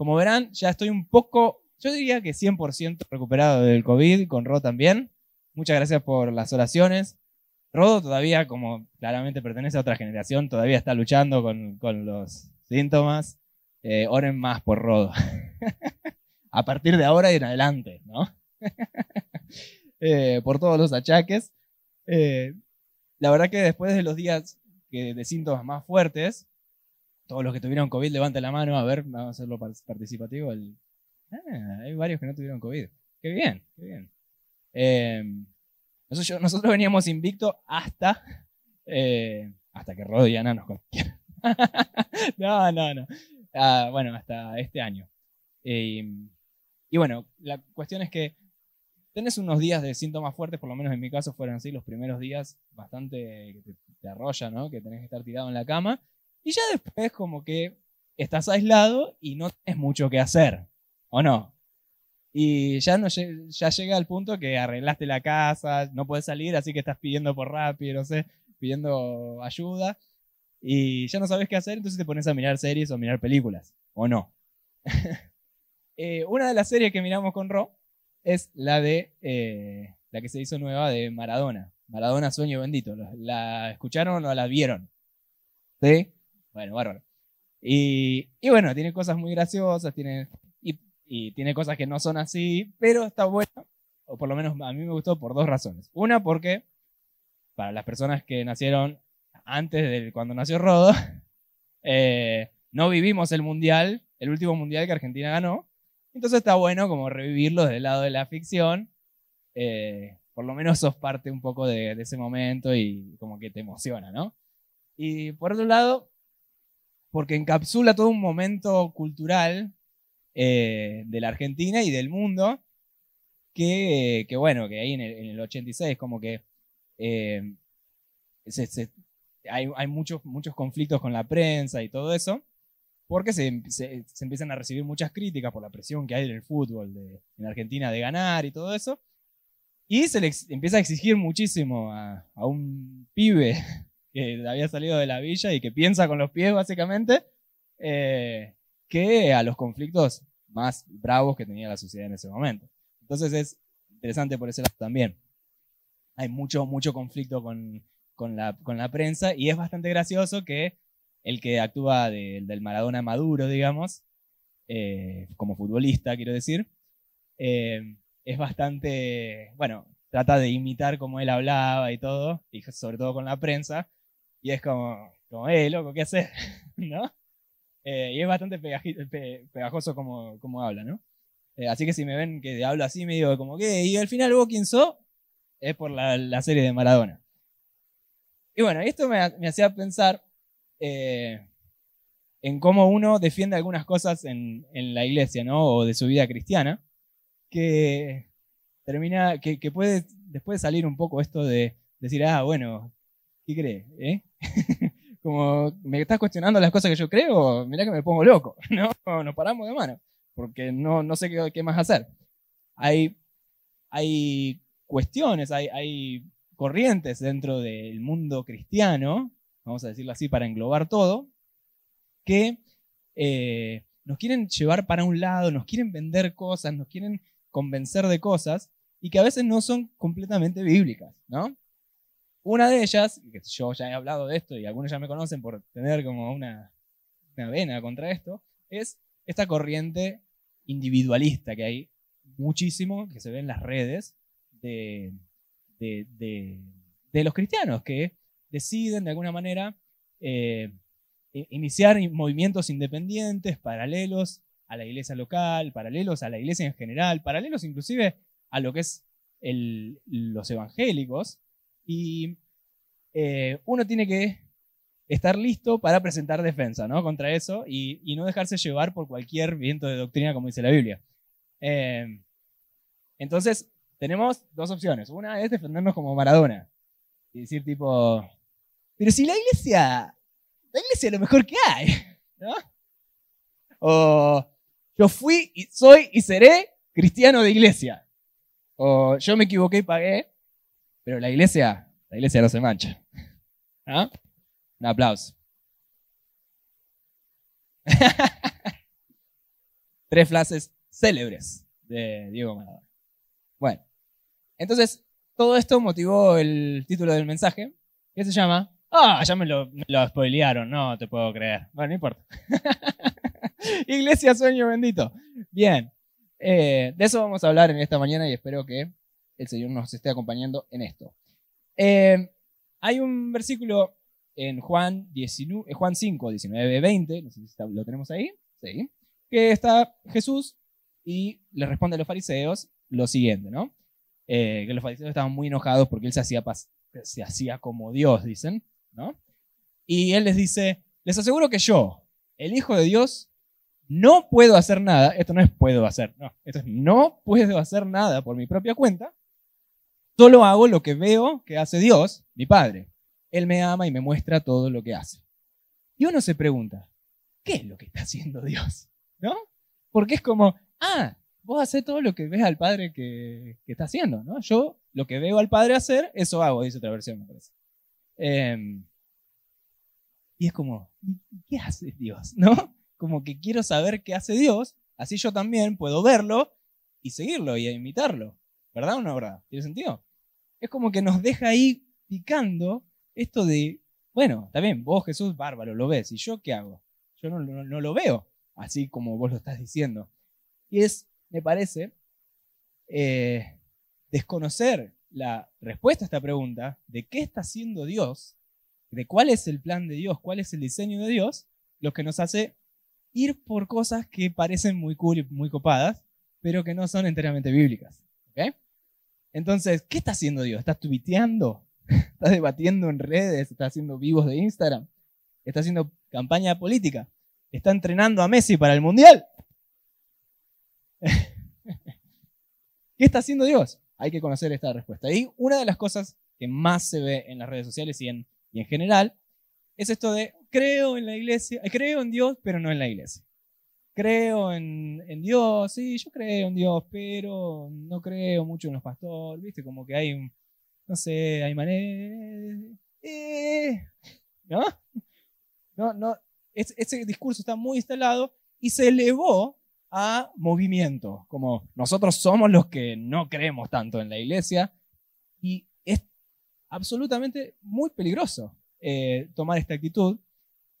como verán, ya estoy un poco, yo diría que 100% recuperado del COVID, con Ro también. Muchas gracias por las oraciones. Rodo todavía, como claramente pertenece a otra generación, todavía está luchando con, los síntomas. Eh, oren más por Rodo. a partir de ahora y en adelante, ¿no? Eh, por todos los achaques. Eh, la verdad que después de los días de síntomas más fuertes, todos los que tuvieron COVID, levante la mano, a ver, vamos a hacerlo participativo. Ah, hay varios que no tuvieron COVID. Qué bien, qué bien. nosotros, nosotros, veníamos invicto hasta, hasta que Rodo y Ana nos conocieron. no, no, no. Ah, bueno, hasta este año. y bueno, la cuestión es que tenés unos días de síntomas fuertes, por lo menos en mi caso fueron así, los primeros días bastante que te, arrolla, ¿no? Que tenés que estar tirado en la cama. Y ya después como que estás aislado y no tenés mucho que hacer, ¿o no? Y ya, no, ya llega al punto que arreglaste la casa, no puedes salir, así que estás pidiendo por rápido, no sé, pidiendo ayuda. Y ya no sabes qué hacer, entonces te pones a mirar series o mirar películas, ¿o no? Eh, una de las series que miramos con Ro es la de eh, la que se hizo nueva de Maradona. Maradona Sueño Bendito. ¿La escucharon o la vieron? ¿Sí? Bueno, bárbaro. Y, bueno, tiene cosas muy graciosas, tiene, y, tiene cosas que no son así, pero está buena, o por lo menos a mí me gustó por dos razones. Una, porque para las personas que nacieron antes de cuando nació Rodo, eh, no vivimos el mundial, el último mundial que Argentina ganó, entonces está bueno como revivirlo desde el lado de la ficción. Eh, por lo menos sos parte un poco de, ese momento y como que te emociona, ¿no? Y por otro lado, porque encapsula todo un momento cultural eh, de la Argentina y del mundo que, bueno, que ahí en el, 86 como que eh, hay, hay muchos, muchos conflictos con la prensa y todo eso porque se, empiezan a recibir muchas críticas por la presión que hay en el fútbol de, en Argentina de ganar y todo eso. Y se le empieza a exigir muchísimo a, un pibe que había salido de la villa y que piensa con los pies básicamente, eh, que a los conflictos más bravos que tenía la sociedad en ese momento. Entonces es interesante por ese lado también. Hay mucho, mucho conflicto con, con, la, con la prensa y es bastante gracioso que el que actúa del Maradona Maduro, digamos, eh, como futbolista, quiero decir, eh, es bastante, bueno, trata de imitar cómo él hablaba y todo, y sobre todo con la prensa, y es como, como eh, loco, ¿qué haces? ¿No? Eh, y es bastante pegajoso como, como habla, ¿no? así que si me ven que hablo así, me digo como que, y al final vos quién sos, es por la, serie de Maradona. Y bueno, esto me, me hacía pensar eh, en cómo uno defiende algunas cosas en, la iglesia, ¿no? O de su vida cristiana, que termina, que, puede después salir un poco esto de decir, ah, bueno, ¿qué crees? Eh? como, ¿me estás cuestionando las cosas que yo creo? Mirá que me pongo loco, ¿no? Nos paramos de mano, porque no, no sé qué, más hacer. Hay, hay cuestiones, hay, hay corrientes dentro del mundo cristiano vamos a decirlo así para englobar todo, que eh, nos quieren llevar para un lado, nos quieren vender cosas, nos quieren convencer de cosas y que a veces no son completamente bíblicas, ¿no? Una de ellas, que yo ya he hablado de esto y algunos ya me conocen por tener como una, vena contra esto, es esta corriente individualista que hay muchísimo, que se ve en las redes de, de los cristianos, que deciden de alguna manera eh, iniciar movimientos independientes, paralelos a la iglesia local, paralelos a la iglesia en general, paralelos inclusive a lo que es los evangélicos. Y eh, uno tiene que estar listo para presentar defensa ¿no? contra eso y, no dejarse llevar por cualquier viento de doctrina, como dice la Biblia. Eh, entonces, tenemos dos opciones. Una es defendernos como Maradona y decir tipo, pero si la iglesia, la iglesia es lo mejor que hay, ¿no? O yo fui y soy y seré cristiano de iglesia. O yo me equivoqué y pagué, pero la iglesia, la iglesia no se mancha. ¿Ah? Un aplauso. Tres frases célebres de Diego Maradona. Bueno, entonces todo esto motivó el título del mensaje, que se llama Ah, ya me lo, spoilearon, no te puedo creer. Bueno, no importa. Iglesia Sueño Bendito. Bien, eh, de eso vamos a hablar en esta mañana y espero que el Señor nos esté acompañando en esto. Eh, hay un versículo en Juan, 19, eh, Juan 5, 19, 20, no sé si lo tenemos ahí, sí, que está Jesús y le responde a los fariseos lo siguiente, ¿no? que los fariseos estaban muy enojados porque él se hacía, se hacía como Dios, dicen. Y él les dice, les aseguro que yo, el Hijo de Dios, no puedo hacer nada, esto no es puedo hacer, no, esto es no puedo hacer nada por mi propia cuenta, solo hago lo que veo que hace Dios, mi Padre. Él me ama y me muestra todo lo que hace. Y uno se pregunta, ¿qué es lo que está haciendo Dios? ¿No? Porque es como, ah, vos haces todo lo que ves al Padre que, está haciendo, ¿no? Yo lo que veo al Padre hacer, eso hago, dice otra versión, me parece. Em, y es como, ¿qué hace Dios? ¿No? Como que quiero saber qué hace Dios, así yo también puedo verlo y seguirlo y imitarlo. ¿Verdad o no verdad? ¿Tiene sentido? Es como que nos deja ahí picando esto de, bueno, está bien, vos Jesús, bárbaro, lo ves, ¿y yo qué hago? Yo no, lo veo, así como vos lo estás diciendo. Y es, me parece, eh, desconocer la respuesta a esta pregunta de qué está haciendo Dios, de cuál es el plan de Dios, cuál es el diseño de Dios, lo que nos hace ir por cosas que parecen muy cool muy copadas, pero que no son enteramente bíblicas. Entonces, ¿qué está haciendo Dios? ¿Está tuiteando? ¿Está debatiendo en redes? ¿Está haciendo vivos de Instagram? ¿Está haciendo campaña política? ¿Está entrenando a Messi para el Mundial? ¿Qué está haciendo Dios? hay que conocer esta respuesta. Y una de las cosas que más se ve en las redes sociales y en, en general es esto de creo en la iglesia, creo en Dios, pero no en la iglesia. Creo en, Dios, sí, yo creo en Dios, pero no creo mucho en los pastores, ¿viste? Como que hay no sé, hay maneras... Eh, ¿No? No, no, ese discurso está muy instalado y se elevó a movimiento, como nosotros somos los que no creemos tanto en la iglesia y es absolutamente muy peligroso eh, tomar esta actitud,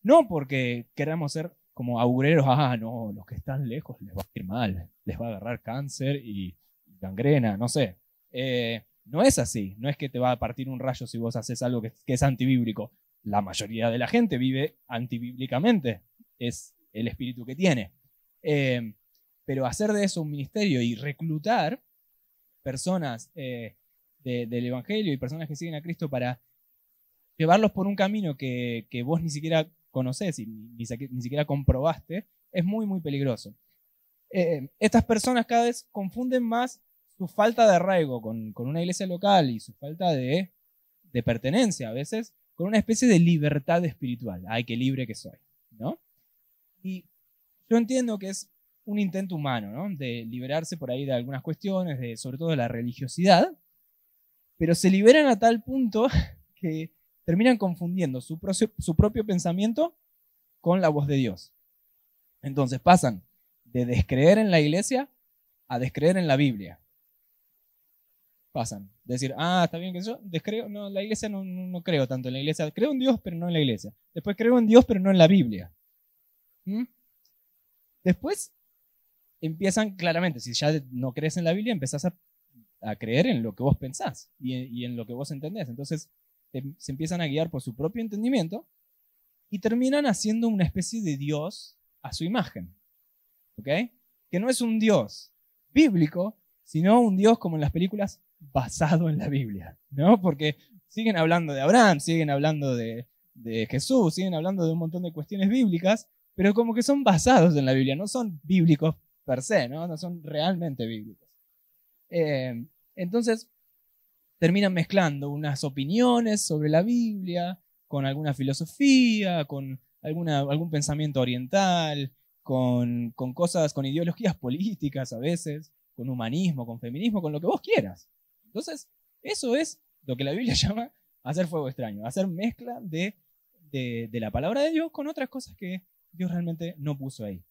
no porque queramos ser como augureros, ah, no, los que están lejos les va a ir mal, les va a agarrar cáncer y gangrena, no sé. Eh, no es así, no es que te va a partir un rayo si vos haces algo que, es antibíblico. La mayoría de la gente vive antibíblicamente, es el espíritu que tiene. Eh, pero hacer de eso un ministerio y reclutar personas eh, del Evangelio y personas que siguen a Cristo para llevarlos por un camino que, vos ni siquiera conocés y ni, siquiera comprobaste, es muy, muy peligroso. Eh, estas personas cada vez confunden más su falta de arraigo con, una iglesia local y su falta de, de, pertenencia a veces con una especie de libertad espiritual. Ay, qué libre que soy, ¿no? Y yo entiendo que es un intento humano, ¿no? De liberarse por ahí de algunas cuestiones, de, sobre todo de la religiosidad, pero se liberan a tal punto que terminan confundiendo su, su propio pensamiento con la voz de Dios. Entonces pasan de descreer en la iglesia a descreer en la Biblia. Pasan. Decir, ah, está bien que yo descreo, no, la iglesia no, no, creo tanto en la iglesia. Creo en Dios, pero no en la iglesia. Después creo en Dios, pero no en la Biblia. ¿Mm? Después empiezan claramente, si ya no crees en la Biblia, empezás a, creer en lo que vos pensás y, en lo que vos entendés. Entonces se empiezan a guiar por su propio entendimiento y terminan haciendo una especie de Dios a su imagen. ¿Ok? Que no es un Dios bíblico, sino un Dios como en las películas basado en la Biblia. ¿No? Porque siguen hablando de Abraham, siguen hablando de, de Jesús, siguen hablando de un montón de cuestiones bíblicas, pero como que son basados en la Biblia, no son bíblicos per se, ¿no? No son realmente bíblicos. Eh, entonces, terminan mezclando unas opiniones sobre la Biblia con alguna filosofía, con algún pensamiento oriental, con, cosas, con ideologías políticas a veces, con humanismo, con feminismo, con lo que vos quieras. Entonces, eso es lo que la Biblia llama hacer fuego extraño, hacer mezcla de, de, la palabra de Dios con otras cosas que Dios realmente no puso ahí.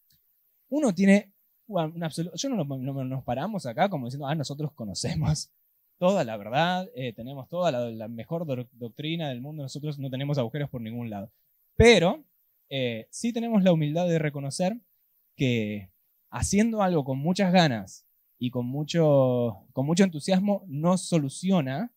Uno tiene yo no, nos paramos acá como diciendo, ah, nosotros conocemos toda la verdad, eh, tenemos toda la, mejor doctrina del mundo, nosotros no tenemos agujeros por ningún lado. Pero eh, sí tenemos la humildad de reconocer que haciendo algo con muchas ganas y con mucho, con mucho entusiasmo no soluciona,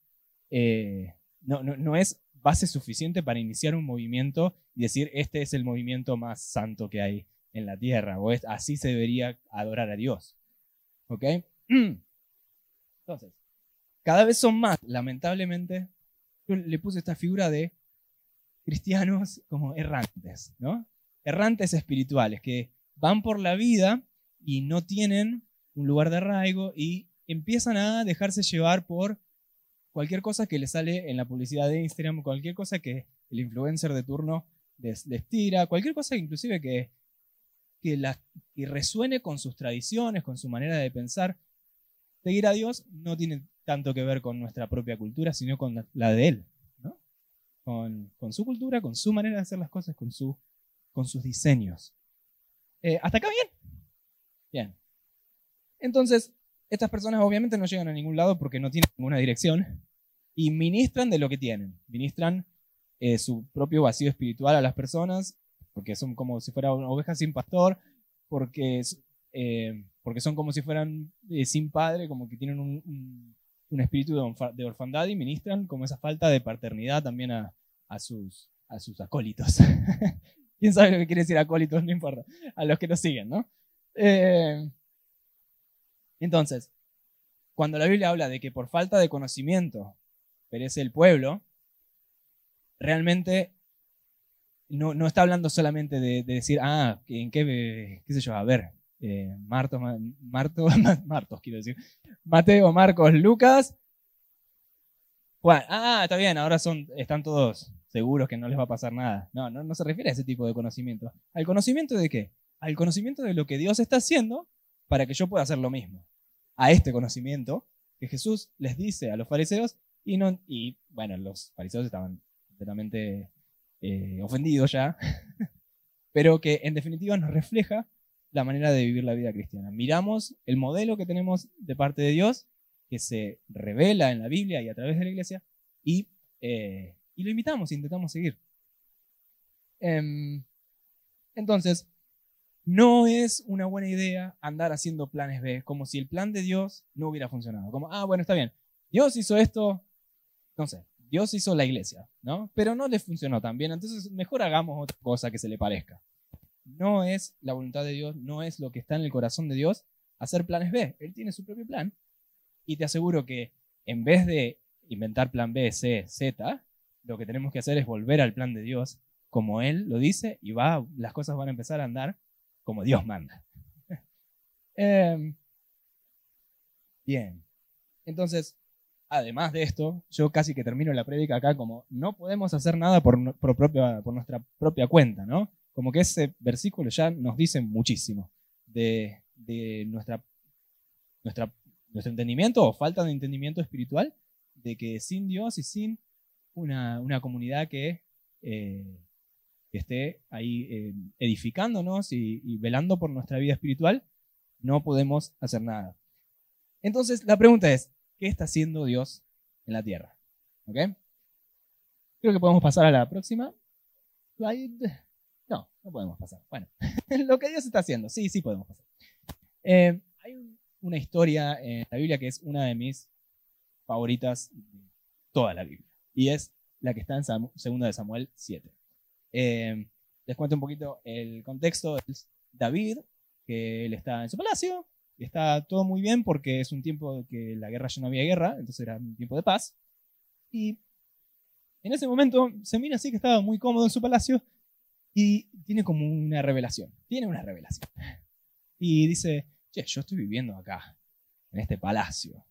eh, no, no, es base suficiente para iniciar un movimiento y decir, este es el movimiento más santo que hay en la tierra, o es, así se debería adorar a Dios. ¿Ok? Entonces, cada vez son más, lamentablemente, yo le puse esta figura de cristianos como errantes, ¿no? Errantes espirituales, que van por la vida y no tienen un lugar de arraigo y empiezan a dejarse llevar por cualquier cosa que les sale en la publicidad de Instagram, cualquier cosa que el influencer de turno les, tira, cualquier cosa inclusive que, que, resuene con sus tradiciones, con su manera de pensar. Seguir a Dios no tiene tanto que ver con nuestra propia cultura, sino con la de Él. ¿no? Con, su cultura, con su manera de hacer las cosas, con, su, con sus diseños. Eh, ¿Hasta acá bien? Bien. Entonces, estas personas obviamente no llegan a ningún lado porque no tienen ninguna dirección y ministran de lo que tienen. Ministran eh, su propio vacío espiritual a las personas porque son como si fueran ovejas sin pastor, porque, eh, porque son como si fueran sin padre, como que tienen un, un espíritu de orfandad y ministran como esa falta de paternidad también a, sus, a sus acólitos. ¿Quién sabe lo que quiere decir acólitos? No importa. A los que nos siguen, ¿no? Eh, entonces, cuando la Biblia habla de que por falta de conocimiento perece el pueblo, realmente no, no está hablando solamente de, decir, ah, ¿en qué, qué sé yo? A ver, eh, Marto, Marto, Martos, quiero decir, Mateo, Marcos, Lucas. Ah, está bien, ahora son, están todos seguros que no les va a pasar nada. No, no, no se refiere a ese tipo de conocimiento. ¿Al conocimiento de qué? Al conocimiento de lo que Dios está haciendo para que yo pueda hacer lo mismo. A este conocimiento que Jesús les dice a los fariseos y, no, y bueno, los fariseos estaban completamente eh, ofendidos ya, pero que en definitiva nos refleja la manera de vivir la vida cristiana. Miramos el modelo que tenemos de parte de Dios, que se revela en la Biblia y a través de la iglesia, y, eh, lo imitamos, intentamos seguir. Em, entonces, no es una buena idea andar haciendo planes B, como si el plan de Dios no hubiera funcionado. Como, ah, bueno, está bien, Dios hizo esto, no sé, Dios hizo la iglesia, ¿no? Pero no le funcionó tan bien, entonces mejor hagamos otra cosa que se le parezca no es la voluntad de Dios, no es lo que está en el corazón de Dios, hacer planes B. Él tiene su propio plan. Y te aseguro que en vez de inventar plan B, C, Z, lo que tenemos que hacer es volver al plan de Dios como Él lo dice y va, las cosas van a empezar a andar como Dios manda. Em, bien. Entonces, además de esto, yo casi que termino la prédica acá como no podemos hacer nada por, propia, por nuestra propia cuenta, ¿no? Como que ese versículo ya nos dice muchísimo de, nuestra, nuestra, nuestro entendimiento o falta de entendimiento espiritual, de que sin Dios y sin una, comunidad que, eh, esté ahí eh, edificándonos y, velando por nuestra vida espiritual, no podemos hacer nada. Entonces, la pregunta es, ¿qué está haciendo Dios en la tierra? ¿Ok? Creo que podemos pasar a la próxima slide. No, no podemos pasar. Bueno, lo que Dios está haciendo, sí, sí podemos pasar. Eh, hay una historia en la Biblia que es una de mis favoritas de toda la Biblia. Y es la que está en 2 de Samuel 7. Eh, les cuento un poquito el contexto. Es David, que él está en su palacio, y está todo muy bien porque es un tiempo que la guerra ya no había guerra, entonces era un tiempo de paz. Y en ese momento se mira así que estaba muy cómodo en su palacio y tiene como una revelación. Tiene una revelación. Y dice, che, yo estoy viviendo acá, en este palacio.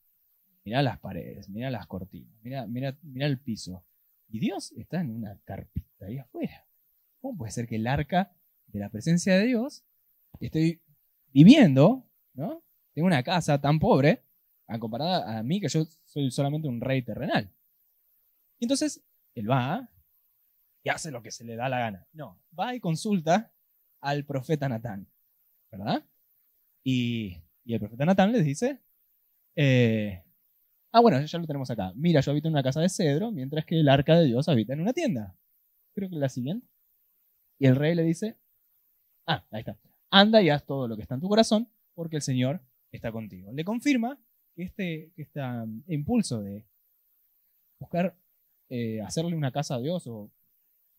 Mira las paredes, mira las cortinas, mira el piso. Y Dios está en una carpita ahí afuera. ¿Cómo puede ser que el arca de la presencia de Dios estoy viviendo, ¿no? Tengo una casa tan pobre, comparada a mí, que yo soy solamente un rey terrenal. Y entonces él va, y hace lo que se le da la gana. No, va y consulta al profeta Natán, ¿verdad? Y, el profeta Natán les dice, eh, ah, bueno, ya lo tenemos acá. Mira, yo habito en una casa de cedro, mientras que el arca de Dios habita en una tienda. Creo que la siguiente. Y el rey le dice, ah, ahí está. Anda y haz todo lo que está en tu corazón, porque el Señor está contigo. Le confirma que este, que este impulso de buscar eh, hacerle una casa a Dios o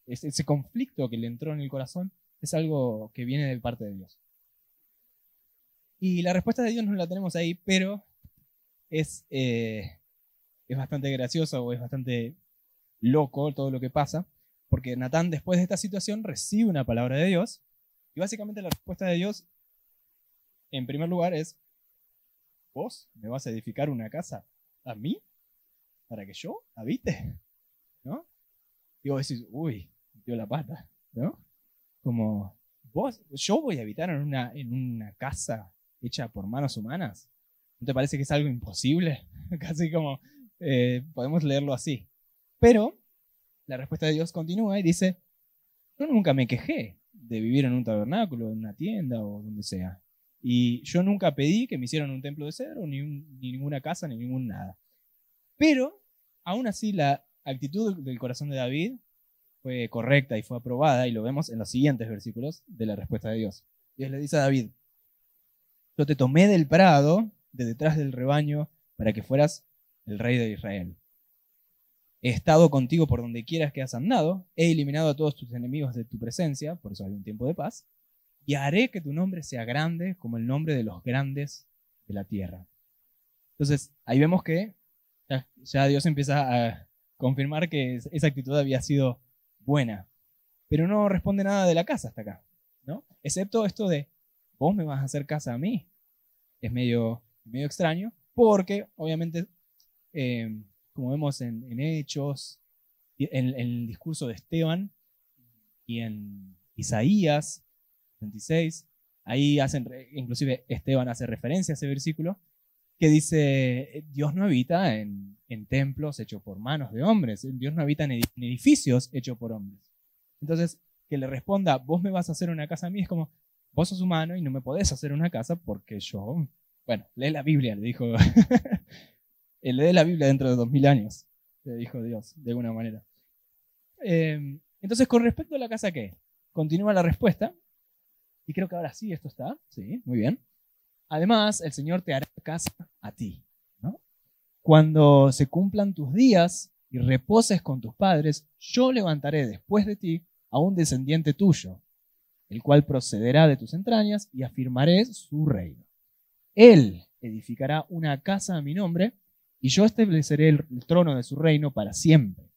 ese, conflicto que le entró en el corazón es algo que viene de parte de Dios. Y la respuesta de Dios no la tenemos ahí, pero es, eh, es bastante gracioso o es bastante loco todo lo que pasa, porque Natán después de esta situación recibe una palabra de Dios y básicamente la respuesta de Dios, en primer lugar, es, ¿vos me vas a edificar una casa a mí? ¿Para que yo habite? ¿No? Y vos decís, uy, dio la pata, ¿no? Como, vos, yo voy a habitar en una, en una casa hecha por manos humanas. ¿No te parece que es algo imposible? Casi como eh, podemos leerlo así. Pero la respuesta de Dios continúa y dice, yo nunca me quejé de vivir en un tabernáculo, en una tienda o donde sea. Y yo nunca pedí que me hicieran un templo de cedro, ni, ni ninguna casa, ni ningún nada. Pero, aún así, la actitud del corazón de David fue correcta y fue aprobada, y lo vemos en los siguientes versículos de la respuesta de Dios. Dios le dice a David, yo te tomé del prado, de detrás del rebaño, para que fueras el rey de Israel. He estado contigo por donde quieras que has andado, he eliminado a todos tus enemigos de tu presencia, por eso hay un tiempo de paz, y haré que tu nombre sea grande como el nombre de los grandes de la tierra. Entonces, ahí vemos que ya, Dios empieza a confirmar que esa actitud había sido buena. Pero no responde nada de la casa hasta acá, ¿no? Excepto esto de, vos me vas a hacer casa a mí. Es medio, medio extraño, porque obviamente, eh, como vemos en, Hechos, en, en, el discurso de Esteban y en Isaías 26, ahí hacen, inclusive Esteban hace referencia a ese versículo, que dice, Dios no habita en, templos hechos por manos de hombres, Dios no habita en edificios hechos por hombres. Entonces, que le responda, vos me vas a hacer una casa a mí, es como, vos sos humano y no me podés hacer una casa porque yo, bueno, lee la Biblia, le dijo, lee la Biblia dentro de dos mil años, le dijo Dios, de alguna manera. Em, entonces, con respecto a la casa, ¿qué? Continúa la respuesta, y creo que ahora sí esto está, sí, muy bien. Además, el Señor te hará casa a ti. Cuando se cumplan tus días y reposes con tus padres, yo levantaré después de ti a un descendiente tuyo, el cual procederá de tus entrañas y afirmaré su reino. Él edificará una casa a mi nombre y yo estableceré el, trono de su reino para siempre.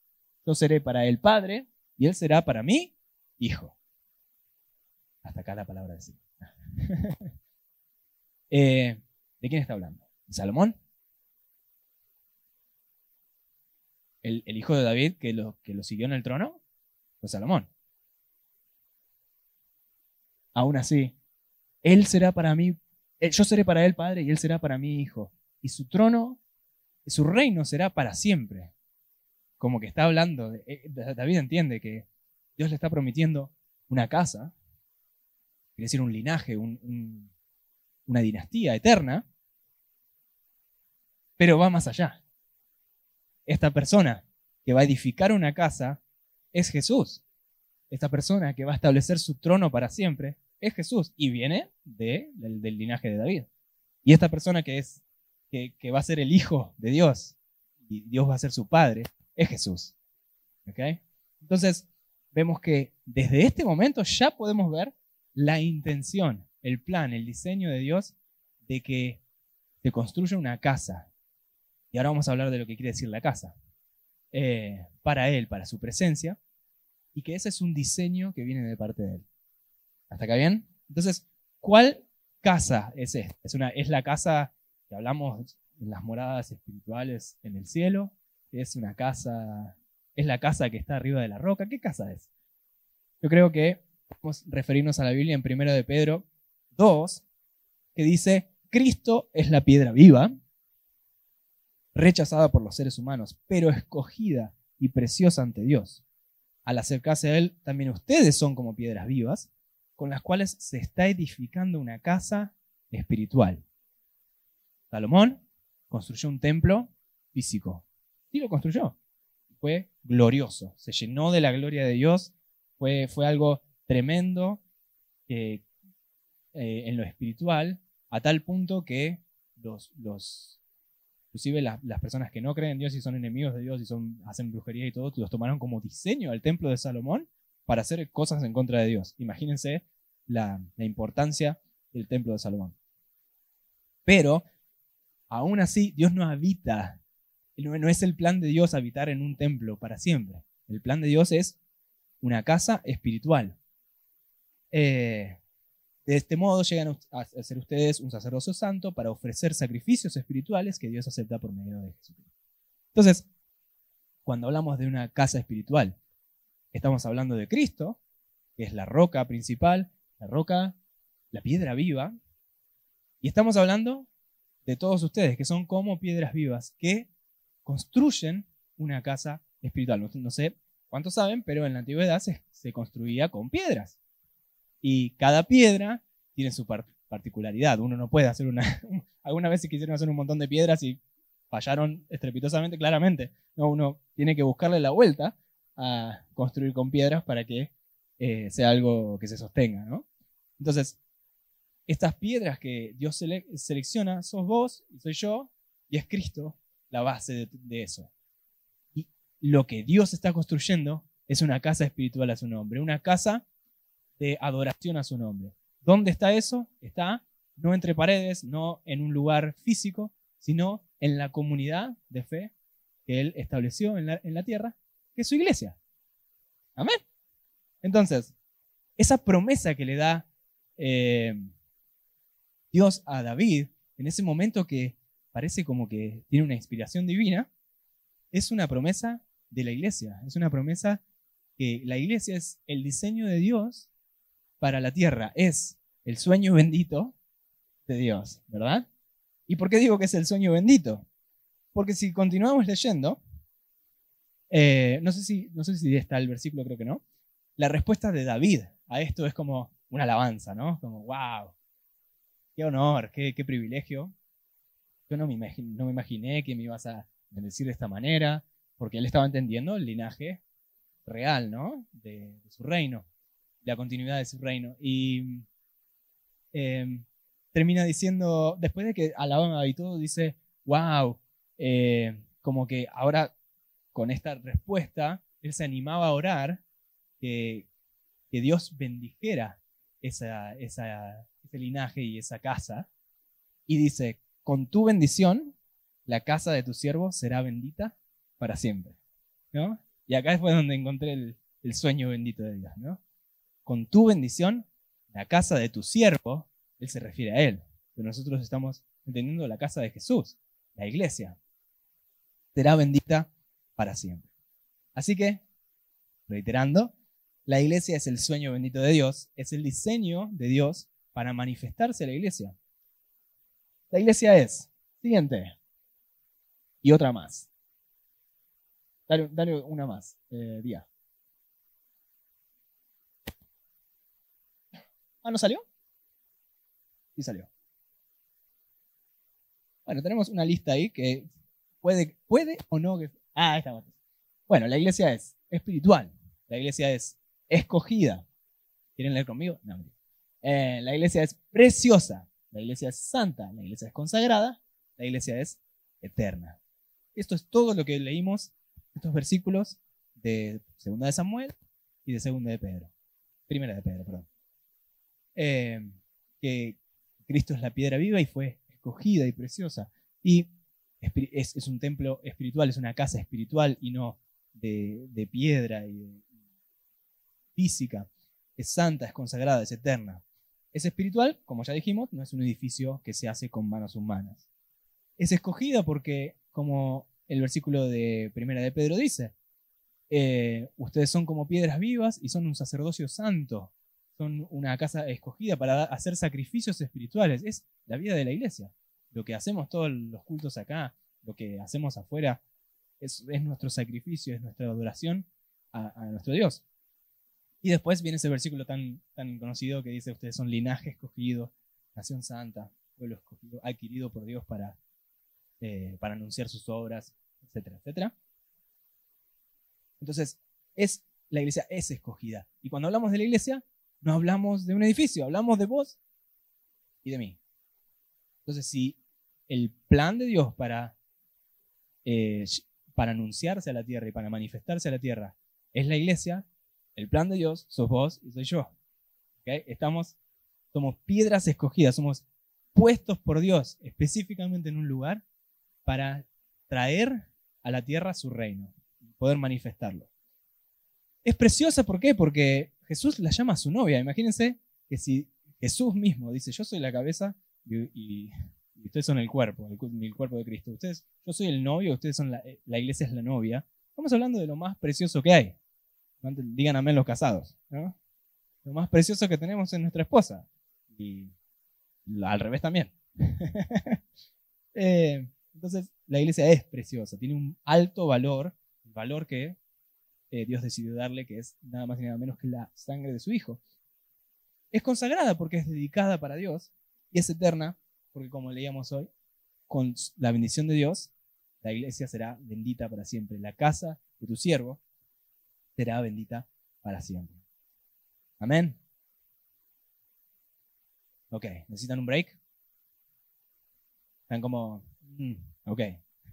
Yo seré para él padre y él será para mí hijo. Hasta acá la palabra de sí. Eh, ¿De quién está hablando? ¿De Salomón? ¿El, hijo de David que lo, que lo siguió en el trono? Fue Salomón. Aún así, él será para mí, eh, yo seré para él padre y él será para mí hijo. Y su trono, su reino será para siempre. Como que está hablando, eh, David entiende que Dios le está prometiendo una casa, quiere decir un linaje, un una dinastía eterna, pero va más allá. Esta persona que va a edificar una casa es Jesús. Esta persona que va a establecer su trono para siempre es Jesús y viene de, del, linaje de David. Y esta persona que, es, que, que, va a ser el hijo de Dios y Dios va a ser su padre es Jesús. Entonces, vemos que desde este momento ya podemos ver la intención el plan, el diseño de Dios de que se construya una casa. Y ahora vamos a hablar de lo que quiere decir la casa. Eh, para Él, para su presencia, y que ese es un diseño que viene de parte de Él. ¿Hasta acá bien? Entonces, ¿cuál casa es esta? Es, una, es la casa que hablamos en las moradas espirituales en el cielo, es una casa, es la casa que está arriba de la roca. ¿Qué casa es? Yo creo que podemos referirnos a la Biblia en 1 de Pedro 2, que dice, Cristo es la piedra viva, rechazada por los seres humanos, pero escogida y preciosa ante Dios. Al acercarse a Él, también ustedes son como piedras vivas, con las cuales se está edificando una casa espiritual. Salomón construyó un templo físico. Sí lo construyó. Fue glorioso. Se llenó de la gloria de Dios. Fue, fue algo tremendo eh, eh, en lo espiritual, a tal punto que los, los inclusive las, personas que no creen en Dios y son enemigos de Dios y son, hacen brujería y todo, los tomaron como diseño al templo de Salomón para hacer cosas en contra de Dios. Imagínense la, importancia del templo de Salomón. Pero, aún así, Dios no habita, no es el plan de Dios habitar en un templo para siempre. El plan de Dios es una casa espiritual. Eh, de este modo llegan a ser ustedes un sacerdocio santo para ofrecer sacrificios espirituales que Dios acepta por medio de Jesucristo. Entonces, cuando hablamos de una casa espiritual, estamos hablando de Cristo, que es la roca principal, la roca, la piedra viva, y estamos hablando de todos ustedes, que son como piedras vivas, que construyen una casa espiritual. No, sé cuántos saben, pero en la antigüedad se construía con piedras. Y cada piedra tiene su particularidad. Uno no puede hacer una... Algunas veces quisieron hacer un montón de piedras y fallaron estrepitosamente, claramente. No, uno tiene que buscarle la vuelta a construir con piedras para que eh, sea algo que se sostenga, ¿no? Entonces, estas piedras que Dios selecciona, sos vos y soy yo, y es Cristo la base de eso. Y lo que Dios está construyendo es una casa espiritual a su nombre, una casa de adoración a su nombre. ¿Dónde está eso? Está no entre paredes, no en un lugar físico, sino en la comunidad de fe que Él estableció en la, tierra, que es su iglesia. Amén. Entonces, esa promesa que le da eh, Dios a David en ese momento que parece como que tiene una inspiración divina, es una promesa de la iglesia, es una promesa que la iglesia es el diseño de Dios para la tierra es el sueño bendito de Dios, ¿verdad? ¿Y por qué digo que es el sueño bendito? Porque si continuamos leyendo, eh, no, sé si, no sé si está el versículo, creo que no, la respuesta de David a esto es como una alabanza, ¿no? Como, wow, qué honor, qué, privilegio. Yo no me, imaginé, no me imaginé que me ibas a bendecir de esta manera, porque él estaba entendiendo el linaje real, ¿no? de su reino la continuidad de su reino. Y em, termina diciendo, después de que alaban y todo, dice, wow, eh, como que ahora con esta respuesta, él se animaba a orar que, que Dios bendijera esa, esa, ese linaje y esa casa. Y dice, con tu bendición, la casa de tu siervo será bendita para siempre. ¿no? Y acá fue donde encontré el, el sueño bendito de Dios. ¿no? Con tu bendición, la casa de tu siervo, él se refiere a él. Pero nosotros estamos entendiendo la casa de Jesús, la iglesia. Será bendita para siempre. Así que, reiterando, la iglesia es el sueño bendito de Dios, es el diseño de Dios para manifestarse a la iglesia. La iglesia es, siguiente, y otra más. Dale, una más, eh, Día. Ah, ¿no salió? Sí salió. Bueno, tenemos una lista ahí que puede, puede o no. Que... Ah, está. Bueno, la iglesia es espiritual. La iglesia es escogida. ¿Quieren leer conmigo? No, eh, la iglesia es preciosa. La iglesia es santa. La iglesia es consagrada. La iglesia es eterna. Esto es todo lo que leímos, estos versículos de Segunda de Samuel y de Segunda de Pedro. Primera de Pedro, perdón. Eh, que Cristo es la piedra viva y fue escogida y preciosa. Y es, un templo espiritual, es una casa espiritual y no de, piedra y física. Es santa, es consagrada, es eterna. Es espiritual, como ya dijimos, no es un edificio que se hace con manos humanas. Es escogida porque, como el versículo de Primera de Pedro dice, eh, ustedes son como piedras vivas y son un sacerdocio santo, son una casa escogida para hacer sacrificios espirituales. Es la vida de la iglesia. Lo que hacemos todos los cultos acá, lo que hacemos afuera, es, nuestro sacrificio, es nuestra adoración a, nuestro Dios. Y después viene ese versículo tan, tan conocido que dice, ustedes son linaje escogido, nación santa, pueblo escogido, adquirido por Dios para, eh, para anunciar sus obras, etcétera, etcétera. Entonces, es, la iglesia es escogida. Y cuando hablamos de la iglesia, no hablamos de un edificio, hablamos de vos y de mí. Entonces, si el plan de Dios para, eh, para anunciarse a la tierra y para manifestarse a la tierra es la iglesia, el plan de Dios sos vos y soy yo. Estamos, somos piedras escogidas, somos puestos por Dios específicamente en un lugar para traer a la tierra su reino, poder manifestarlo. Es preciosa, ¿por qué? Porque Jesús la llama a su novia. Imagínense que si Jesús mismo dice, yo soy la cabeza y, ustedes son el cuerpo, el, cuerpo de Cristo. Ustedes, yo soy el novio, ustedes son la, eh, la, iglesia es la novia. Estamos hablando de lo más precioso que hay. Digan amén los casados. Lo más precioso que tenemos es nuestra esposa. Y al revés también. Eh, entonces, la iglesia es preciosa, tiene un alto valor, el valor que eh, Dios decidió darle, que es nada más y nada menos que la sangre de su Hijo. Es consagrada porque es dedicada para Dios y es eterna porque, como leíamos hoy, con la bendición de Dios, la iglesia será bendita para siempre. La casa de tu siervo será bendita para siempre. Amén. Ok, ¿necesitan un break? Están como, mm, ok.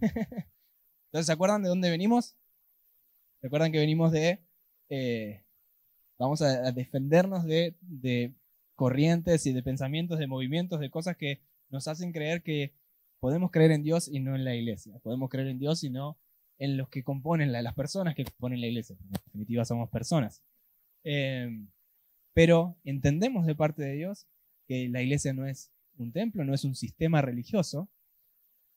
Entonces, ¿se acuerdan de dónde venimos? Recuerdan que venimos de, eh, vamos a, defendernos de, corrientes y de pensamientos, de movimientos, de cosas que nos hacen creer que podemos creer en Dios y no en la iglesia. Podemos creer en Dios y no en los que componen, las personas que componen la iglesia. En definitiva, somos personas. Em, pero entendemos de parte de Dios que la iglesia no es un templo, no es un sistema religioso.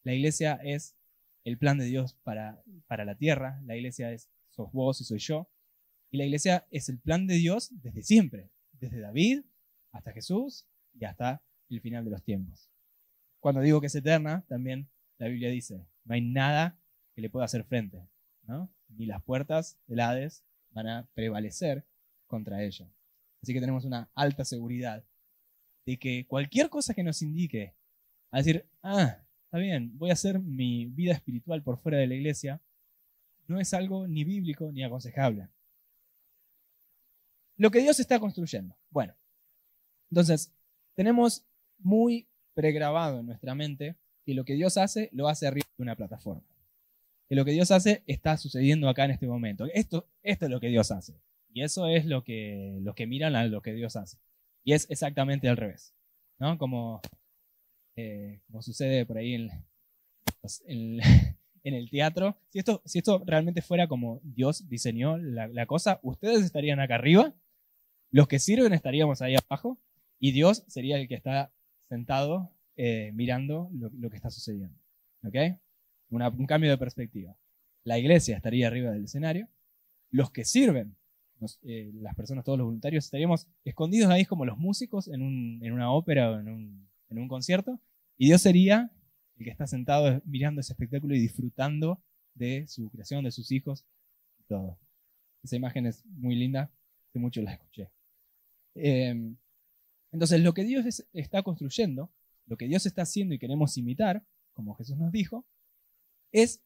La iglesia es el plan de Dios para, para la tierra. La iglesia es sos vos y soy yo. Y la iglesia es el plan de Dios desde siempre, desde David hasta Jesús y hasta el final de los tiempos. Cuando digo que es eterna, también la Biblia dice, no hay nada que le pueda hacer frente, ni las puertas del Hades van a prevalecer contra ella. Así que tenemos una alta seguridad de que cualquier cosa que nos indique a decir, ah, está bien, voy a hacer mi vida espiritual por fuera de la iglesia, no es algo ni bíblico ni aconsejable. Lo que Dios está construyendo. Bueno, entonces, tenemos muy pregrabado en nuestra mente que lo que Dios hace lo hace arriba de una plataforma. Que lo que Dios hace está sucediendo acá en este momento. Esto, esto es lo que Dios hace. Y eso es lo que, lo que miran a lo que Dios hace. Y es exactamente al revés. ¿no? Como, eh, como sucede por ahí en, en el teatro, si esto, si esto realmente fuera como Dios diseñó la, cosa, ustedes estarían acá arriba, los que sirven estaríamos ahí abajo, y Dios sería el que está sentado eh, mirando lo, que está sucediendo. ¿Ok? un cambio de perspectiva. La iglesia estaría arriba del escenario, los que sirven, eh, las personas, todos los voluntarios, estaríamos escondidos ahí como los músicos en, una ópera o en un, en un concierto, y Dios sería el que está sentado mirando ese espectáculo y disfrutando de su creación, de sus hijos y todo. Esa imagen es muy linda, hace mucho la escuché. Em, entonces, lo que Dios está construyendo, lo que Dios está haciendo y queremos imitar, como Jesús nos dijo, es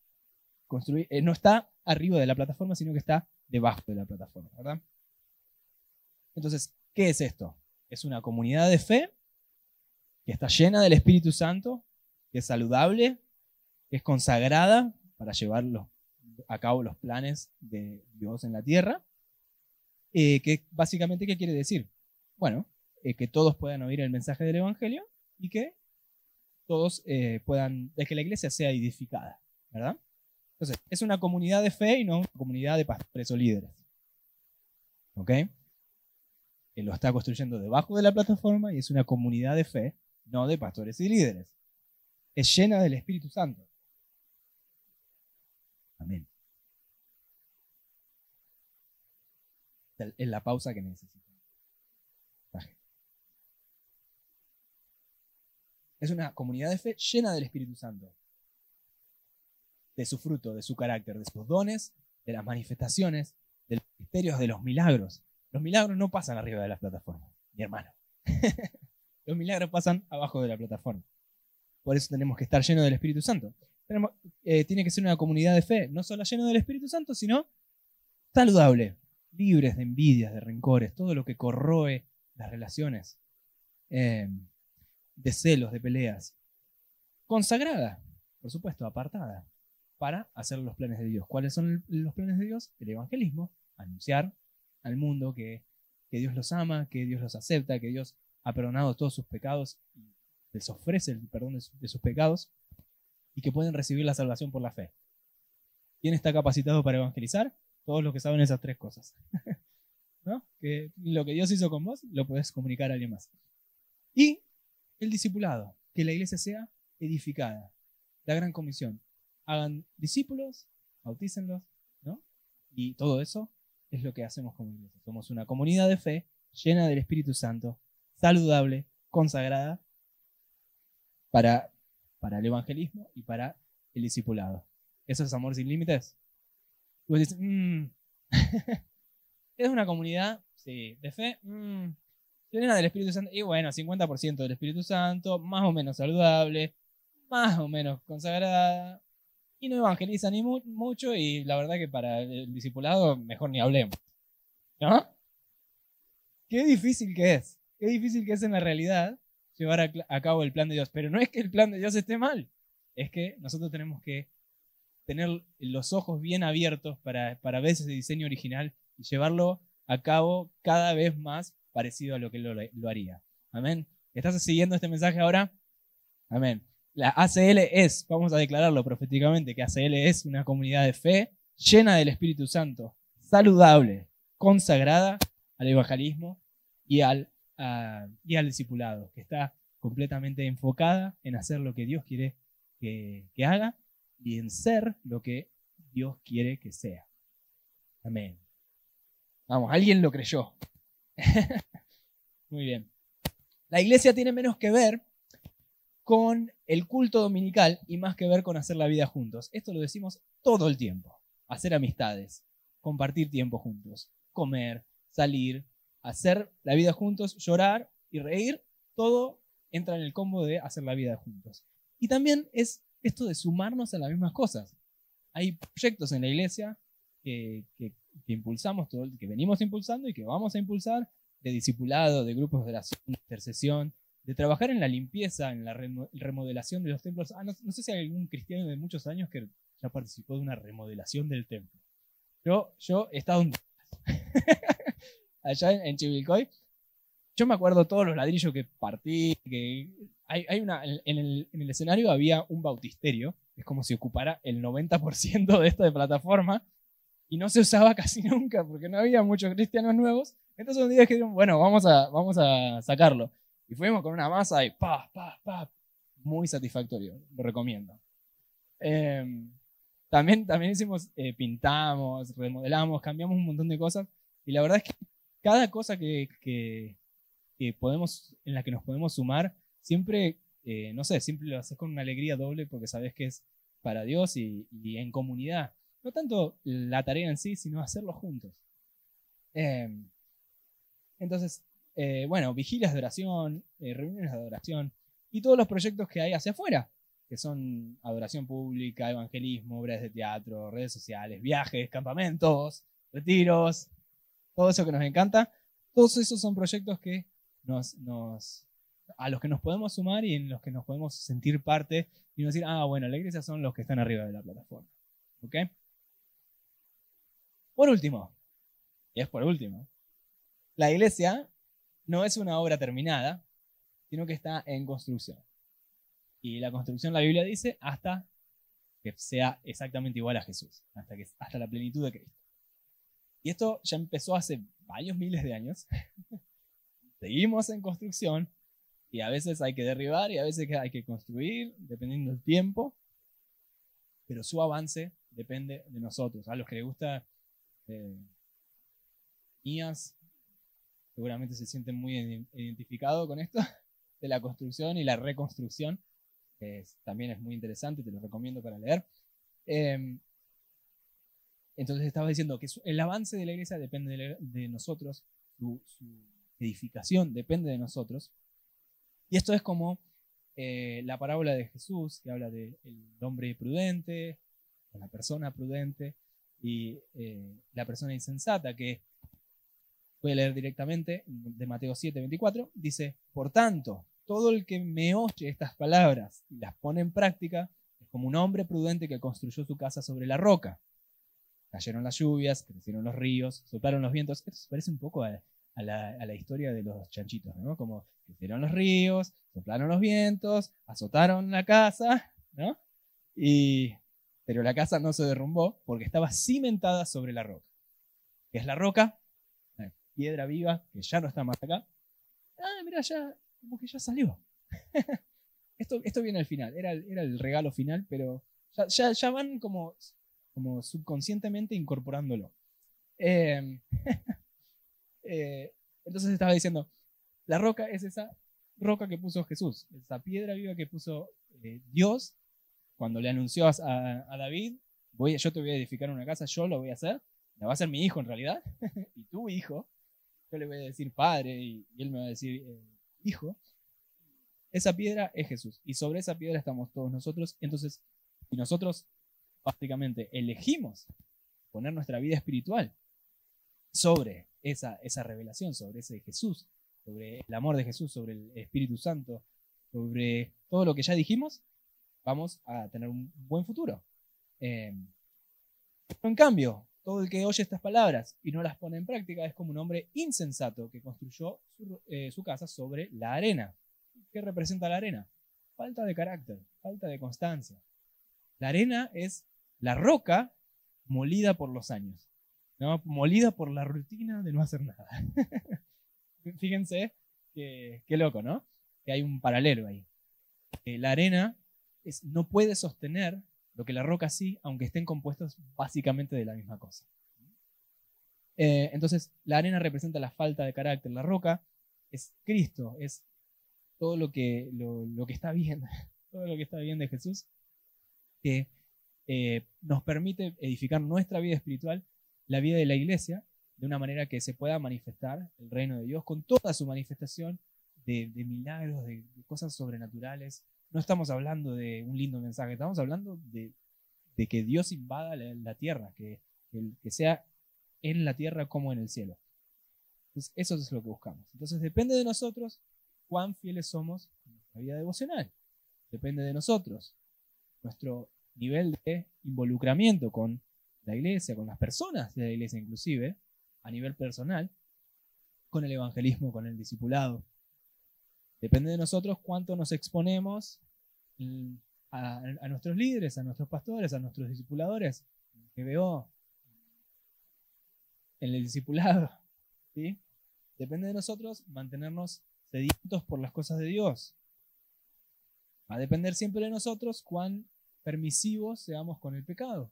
construir, eh, no está arriba de la plataforma, sino que está debajo de la plataforma, ¿verdad? Entonces, ¿qué es esto? Es una comunidad de fe que está llena del Espíritu Santo, que es saludable, que es consagrada para llevar a cabo los planes de Dios en la tierra. Eh, que básicamente, ¿qué quiere decir? Bueno, eh, que todos puedan oír el mensaje del Evangelio y que todos eh, puedan, de que la iglesia sea edificada, ¿verdad? Entonces, es una comunidad de fe y no una comunidad de pastores o líderes. ¿Ok? Lo está construyendo debajo de la plataforma y es una comunidad de fe, no de pastores y líderes es llena del Espíritu Santo. Amén. Es la pausa que necesito. Es una comunidad de fe llena del Espíritu Santo. De su fruto, de su carácter, de sus dones, de las manifestaciones, de los misterios, de los milagros. Los milagros no pasan arriba de las plataformas, mi hermano. los milagros pasan abajo de la plataforma. Por eso tenemos que estar llenos del Espíritu Santo. Eh, tiene que ser una comunidad de fe, no solo lleno del Espíritu Santo, sino saludable, libres de envidias, de rencores, todo lo que corroe las relaciones, eh, de celos, de peleas. Consagrada, por supuesto, apartada, para hacer los planes de Dios. ¿Cuáles son los planes de Dios? El evangelismo, anunciar al mundo que, Dios los ama, que Dios los acepta, que Dios ha perdonado todos sus pecados les ofrece el perdón de sus pecados y que pueden recibir la salvación por la fe. ¿Quién está capacitado para evangelizar? Todos los que saben esas tres cosas. ¿No? Que lo que Dios hizo con vos lo podés comunicar a alguien más. Y el discipulado, que la iglesia sea edificada. La gran comisión. Hagan discípulos, bautícenlos, ¿no? Y todo eso es lo que hacemos como iglesia. Somos una comunidad de fe llena del Espíritu Santo, saludable, consagrada, para para el evangelismo y para el discipulado. ¿Eso es amor sin límites? Pues dices, mm, es una comunidad, sí, de fe, mm, llena del Espíritu Santo, y bueno, 50% del Espíritu Santo, más o menos saludable, más o menos consagrada, y no evangeliza ni mucho, y la verdad que para el discipulado mejor ni hablemos. ¿No? Qué difícil que es, qué difícil que es en la realidad llevar a, cabo el plan de Dios. Pero no es que el plan de Dios esté mal, es que nosotros tenemos que tener los ojos bien abiertos para, para ver ese diseño original y llevarlo a cabo cada vez más parecido a lo que lo, lo haría. Amén. ¿Estás siguiendo este mensaje ahora? Amén. La ACL es, vamos a declararlo proféticamente, que ACL es una comunidad de fe llena del Espíritu Santo, saludable, consagrada al evangelismo y al y al discipulado, que está completamente enfocada en hacer lo que Dios quiere que, haga y en ser lo que Dios quiere que sea. Amén. Vamos, alguien lo creyó. Muy bien. La iglesia tiene menos que ver con el culto dominical y más que ver con hacer la vida juntos. Esto lo decimos todo el tiempo. Hacer amistades, compartir tiempo juntos, comer, salir, hacer la vida juntos, llorar y reír, todo entra en el combo de hacer la vida juntos. Y también es esto de sumarnos a las mismas cosas. Hay proyectos en la iglesia que, impulsamos, todo, que venimos impulsando y que vamos a impulsar, de discipulado, de grupos de oración, de intercesión, de trabajar en la limpieza, en la remodelación de los templos. Ah, no, sé si hay algún cristiano de muchos años que ya participó de una remodelación del templo. Pero yo he estado en allá en, Chivilcoy, yo me acuerdo todos los ladrillos que partí, que hay, una, en el, escenario había un bautisterio, es como si ocupara el 90% de esta de plataforma, y no se usaba casi nunca porque no había muchos cristianos nuevos. Entonces un día dijeron, bueno, vamos a, vamos a sacarlo. Y fuimos con una masa y pa, pa, pa. Muy satisfactorio, lo recomiendo. Em, también, también hicimos, eh, pintamos, remodelamos, cambiamos un montón de cosas. Y la verdad es que cada cosa que, podemos, en la que nos podemos sumar, siempre, eh, no sé, siempre lo haces con una alegría doble porque sabes que es para Dios y, en comunidad. No tanto la tarea en sí, sino hacerlo juntos. Em, entonces, eh, bueno, vigilias de oración, eh, reuniones de adoración y todos los proyectos que hay hacia afuera, que son adoración pública, evangelismo, obras de teatro, redes sociales, viajes, campamentos, retiros, todo eso que nos encanta, todos esos son proyectos que nos, a los que nos podemos sumar y en los que nos podemos sentir parte y no decir, ah, bueno, la iglesia son los que están arriba de la plataforma. ¿Ok? Por último, y es por último, la iglesia no es una obra terminada, sino que está en construcción. Y la construcción, la Biblia dice, hasta que sea exactamente igual a Jesús, hasta, que, hasta la plenitud de Cristo. Y esto ya empezó hace varios miles de años. Seguimos en construcción y a veces hay que derribar y a veces hay que construir, dependiendo del tiempo. Pero su avance depende de nosotros. A los que les gusta eh, seguramente se sienten muy identificados con esto de la construcción y la reconstrucción. también es muy interesante, te lo recomiendo para leer. Em, entonces estaba diciendo que el avance de la iglesia depende de, nosotros, su, edificación depende de nosotros. Y esto es como eh, la parábola de Jesús, que habla del hombre prudente, la persona prudente, y eh, la persona insensata, que voy a leer directamente de Mateo 7, 24, dice, por tanto, todo el que me oye estas palabras y las pone en práctica es como un hombre prudente que construyó su casa sobre la roca. Cayeron las lluvias, crecieron los ríos, soplaron los vientos. Esto se parece un poco a, la, historia de los chanchitos, ¿no? Como crecieron los ríos, soplaron los vientos, azotaron la casa, ¿no? Y, pero la casa no se derrumbó porque estaba cimentada sobre la roca. ¿Qué es la roca? Piedra viva que ya no está más acá. Ah, mira, ya, como que ya salió. esto, esto viene al final, era, era el regalo final, pero ya, ya, van como, como subconscientemente incorporándolo. Em, eh, entonces estaba diciendo, la roca es esa roca que puso Jesús, esa piedra viva que puso eh, Dios cuando le anunció a, David, voy, yo te voy a edificar una casa, yo lo voy a hacer, la va a hacer mi hijo en realidad, y tu hijo, yo le voy a decir padre y, él me va a decir eh, hijo, esa piedra es Jesús. Y sobre esa piedra estamos todos nosotros. Entonces, si nosotros básicamente elegimos poner nuestra vida espiritual sobre esa, esa revelación, sobre ese Jesús, sobre el amor de Jesús, sobre el Espíritu Santo, sobre todo lo que ya dijimos, vamos a tener un buen futuro. Em, en cambio, todo el que oye estas palabras y no las pone en práctica es como un hombre insensato que construyó su, eh, su casa sobre la arena. ¿Qué representa la arena? Falta de carácter, falta de constancia. La arena es la roca molida por los años, ¿no? molida por la rutina de no hacer nada. Fíjense qué loco, ¿no? Que hay un paralelo ahí. Eh, la arena es, no puede sostener lo que la roca sí, aunque estén compuestos básicamente de la misma cosa. Eh, entonces, la arena representa la falta de carácter, la roca es Cristo, es todo lo que, lo, que está bien, todo lo que está bien de Jesús, que eh, nos permite edificar nuestra vida espiritual, la vida de la iglesia, de una manera que se pueda manifestar el reino de Dios con toda su manifestación de, milagros, de, cosas sobrenaturales. No estamos hablando de un lindo mensaje, estamos hablando de, que Dios invada la, tierra, que, sea en la tierra como en el cielo. Eso es lo que buscamos. Entonces, depende de nosotros cuán fieles somos en nuestra vida devocional. Depende de nosotros. Nuestro nivel de involucramiento con la iglesia, con las personas de la iglesia inclusive, a nivel personal, con el evangelismo, con el discipulado. Depende de nosotros cuánto nos exponemos a, nuestros líderes, a nuestros pastores, a nuestros discipuladores, que veo en el discipulado. ¿sí? Depende de nosotros mantenernos sedientos por las cosas de Dios. Va a depender siempre de nosotros cuán permisivos seamos con el pecado.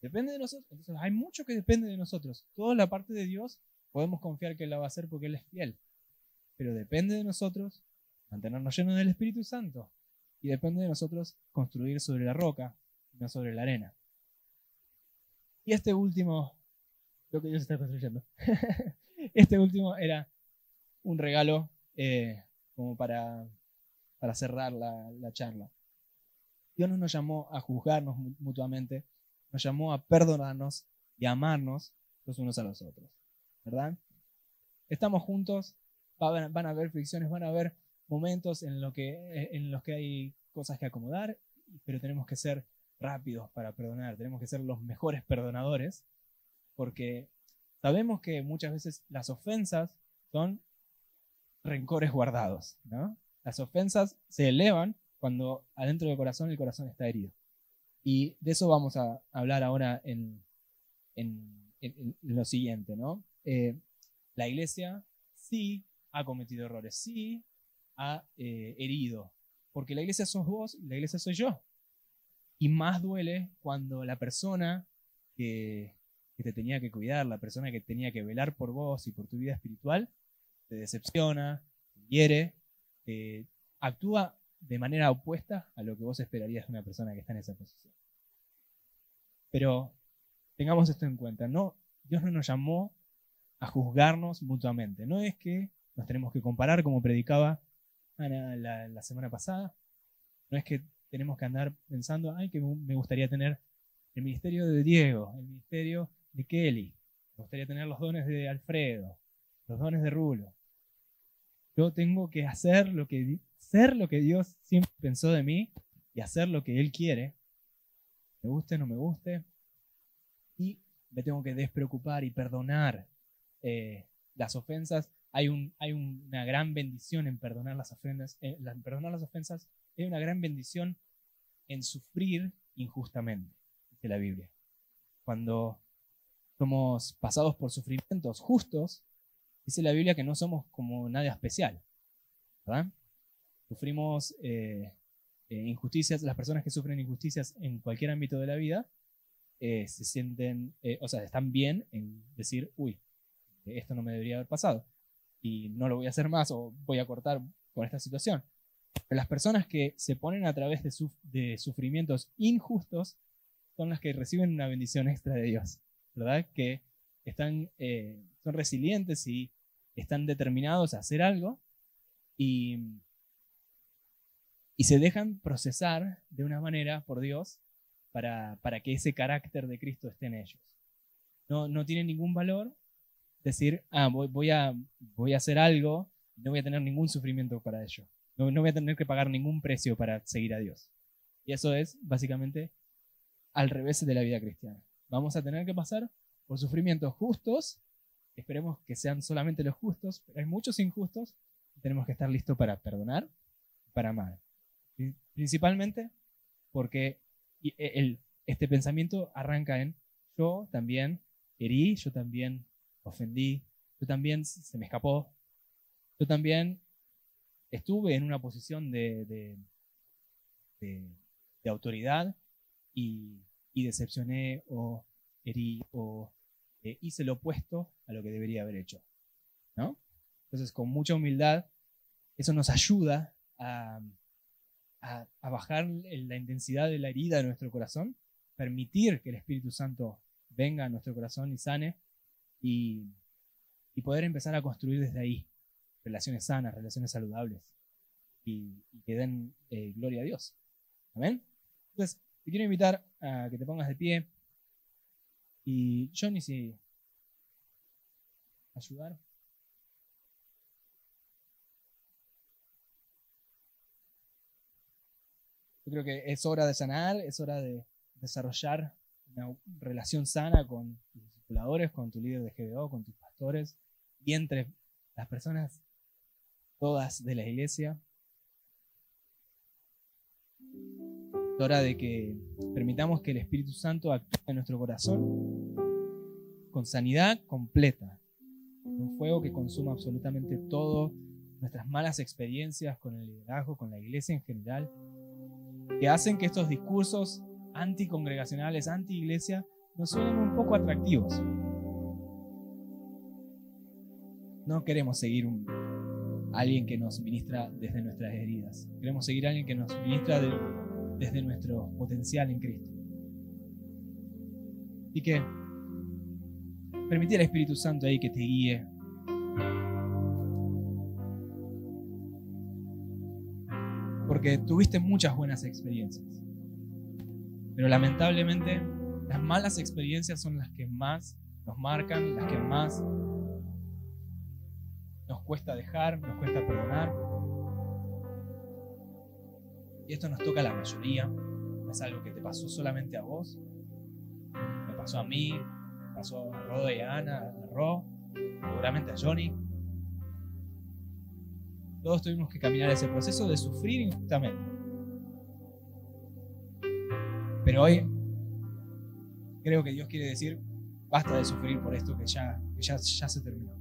Depende de nosotros. Hay mucho que depende de nosotros. Toda la parte de Dios podemos confiar que Él la va a hacer porque Él es fiel. Pero depende de nosotros mantenernos llenos del Espíritu Santo. Y depende de nosotros construir sobre la roca, no sobre la arena. Y este último, lo que Dios está construyendo. este último era un regalo eh, como para, para cerrar la, charla. Dios no nos llamó a juzgarnos mutuamente, nos llamó a perdonarnos y amarnos los unos a los otros. ¿Verdad? Estamos juntos, van a haber fricciones, van a haber momentos en, lo que, eh, en los que hay cosas que acomodar, pero tenemos que ser rápidos para perdonar, tenemos que ser los mejores perdonadores, porque sabemos que muchas veces las ofensas son rencores guardados. ¿no? Las ofensas se elevan cuando adentro del corazón el corazón está herido. Y de eso vamos a hablar ahora en, lo siguiente. ¿no? Eh, la iglesia sí ha cometido errores, sí ha eh, herido, porque la iglesia sos vos la iglesia soy yo. Y más duele cuando la persona que, que te tenía que cuidar, la persona que tenía que velar por vos y por tu vida espiritual, te decepciona, te hiere, actúa de manera opuesta a lo que vos esperarías de una persona que está en esa posición. Pero tengamos esto en cuenta, no, Dios no nos llamó a juzgarnos mutuamente, no es que nos tenemos que comparar como predicaba Ana la, semana pasada. No es que tenemos que andar pensando, ay, que me gustaría tener el ministerio de Diego, el ministerio de Kelly, me gustaría tener los dones de Alfredo, los dones de Rulo. Yo tengo que hacer lo que, ser lo que Dios siempre pensó de mí y hacer lo que Él quiere, me guste, o no me guste, y me tengo que despreocupar y perdonar eh, las ofensas. Hay, un, hay, una gran bendición en perdonar las ofensas. En eh, perdonar las ofensas hay una gran bendición en sufrir injustamente, dice la Biblia. Cuando somos pasados por sufrimientos justos, dice la Biblia que no somos como nadie especial. ¿verdad? Sufrimos eh, eh, injusticias, las personas que sufren injusticias en cualquier ámbito de la vida eh, se sienten, o sea, están bien en decir, uy, esto no me debería haber pasado y no lo voy a hacer más o voy a cortar con esta situación. Pero las personas que se ponen a través de, de sufrimientos injustos son las que reciben una bendición extra de Dios. ¿verdad? Que están, eh, son resilientes y están determinados a hacer algo y, y se dejan procesar de una manera por Dios para, para que ese carácter de Cristo esté en ellos. No, no tiene ningún valor decir, ah, voy, voy, a, voy a hacer algo, no voy a tener ningún sufrimiento para ello. No, no voy a tener que pagar ningún precio para seguir a Dios. Y eso es básicamente al revés de la vida cristiana. Vamos a tener que pasar por sufrimientos justos. Esperemos que sean solamente los justos, pero hay muchos injustos tenemos que estar listos para perdonar para amar. Principalmente porque e, este pensamiento arranca en yo también herí, yo también ofendí, yo también se me escapó, yo también estuve en una posición de, de autoridad y y decepcioné o herí o eh, hice lo opuesto a lo que debería haber hecho. ¿no? Entonces, con mucha humildad, eso nos ayuda a, bajar la intensidad de la herida de nuestro corazón, permitir que el Espíritu Santo venga a nuestro corazón y sane y, poder empezar a construir desde ahí relaciones sanas, relaciones saludables y, que den eh, gloria a Dios. Amén. Entonces, te quiero invitar a que te pongas de pie. Y Johnny, si ayudar. Yo creo que es hora de sanar, es hora de desarrollar una relación sana con tus discipuladores, con tu líder de GBO, con tus pastores y entre las personas todas de la iglesia. hora de que permitamos que el Espíritu Santo actúe en nuestro corazón con sanidad completa, un fuego que consuma absolutamente todo nuestras malas experiencias con el liderazgo, con la iglesia en general, que hacen que estos discursos anticongregacionales, anti-iglesia, nos suenen un poco atractivos. No queremos seguir un, alguien que nos ministra desde nuestras heridas. Queremos seguir a alguien que nos ministra de, desde nuestro potencial en Cristo. Y que permitir al Espíritu Santo ahí que te guíe. Porque tuviste muchas buenas experiencias. Pero lamentablemente las malas experiencias son las que más nos marcan, las que más nos cuesta dejar, nos cuesta perdonar. Y esto nos toca a la mayoría. Es algo que te pasó solamente a vos. Me pasó a mí, pasó a Roda y a Ana, a Ro, seguramente a Johnny. Todos tuvimos que caminar ese proceso de sufrir injustamente. Pero hoy creo que Dios quiere decir, basta de sufrir por esto que ya, ya, ya se terminó.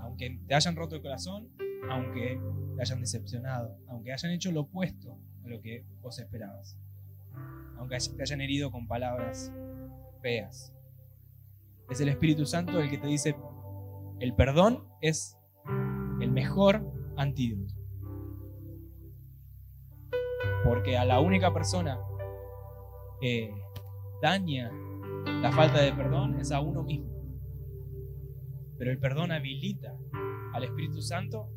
Aunque te hayan roto el corazón, aunque te hayan decepcionado, aunque hayan hecho lo opuesto a lo que vos esperabas, aunque te hayan herido con palabras feas. Es el Espíritu Santo el que te dice, el perdón es el mejor antídoto. Porque a la única persona que daña la falta de perdón es a uno mismo. Pero el perdón habilita al Espíritu Santo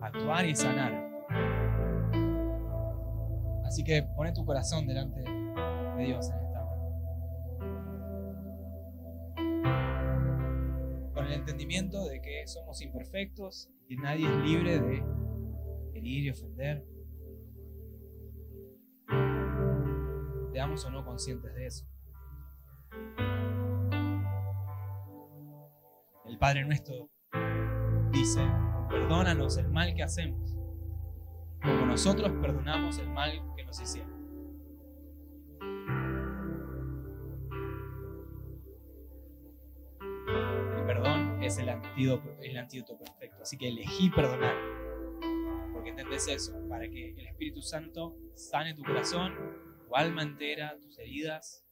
a actuar y sanar. Así que pone tu corazón delante de Dios entendimiento de que somos imperfectos y nadie es libre de herir y ofender. Seamos o no conscientes de eso. El Padre nuestro dice, perdónanos el mal que hacemos, como nosotros perdonamos el mal que nos hicieron. Es el antídoto, el antídoto perfecto, así que elegí perdonar, porque entendés eso, para que el Espíritu Santo sane tu corazón, tu alma entera, tus heridas,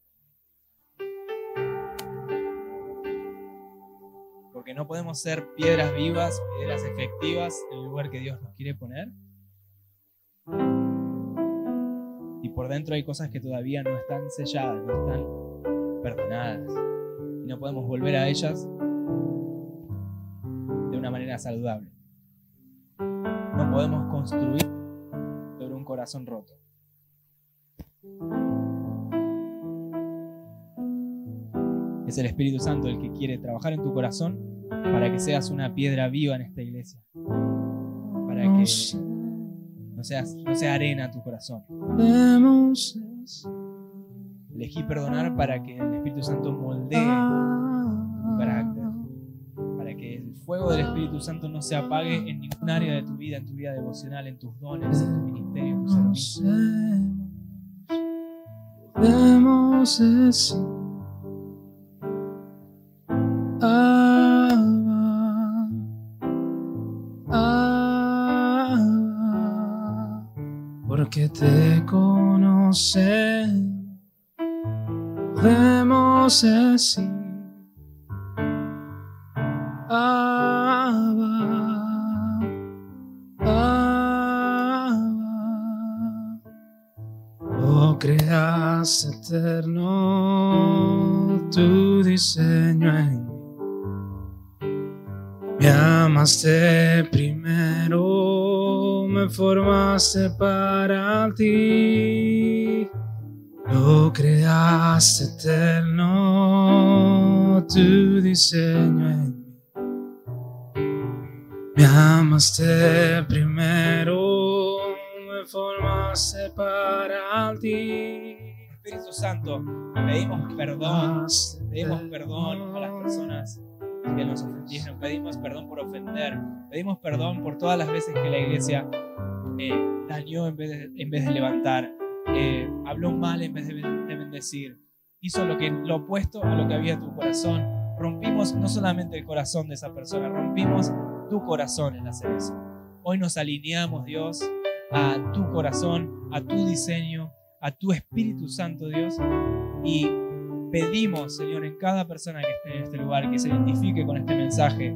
porque no podemos ser piedras vivas, piedras efectivas en el lugar que Dios nos quiere poner. Y por dentro hay cosas que todavía no están selladas, no están perdonadas. Y no podemos volver a ellas de una manera saludable. No podemos construir sobre un corazón roto. Es el Espíritu Santo el que quiere trabajar en tu corazón para que seas una piedra viva en esta iglesia. Para que no, seas, no sea arena tu corazón. Elegí perdonar para que el Espíritu Santo moldee fuego del Espíritu Santo no se apague en ningún área de tu vida, en tu vida devocional, en tus dones, en tu ministerio, en tu porque te conocen, podemos decir, creas eterno tu diseño en mí. Me amaste primero, me formaste para ti. Lo creaste eterno, tu diseño en mí. Me amaste primero, me formaste para ti. Espíritu Santo, pedimos perdón, pedimos perdón a las personas que nos ofendieron, pedimos perdón por ofender, pedimos perdón por todas las veces que la iglesia eh, dañó en vez de, en vez de levantar, eh, habló mal en vez de, de bendecir, hizo lo, que, lo opuesto a lo que había en tu corazón. Rompimos no solamente el corazón de esa persona, rompimos tu corazón en hacer eso. Hoy nos alineamos, Dios, a tu corazón, a tu diseño, a tu Espíritu Santo, Dios, y pedimos, Señor, en cada persona que esté en este lugar, que se identifique con este mensaje,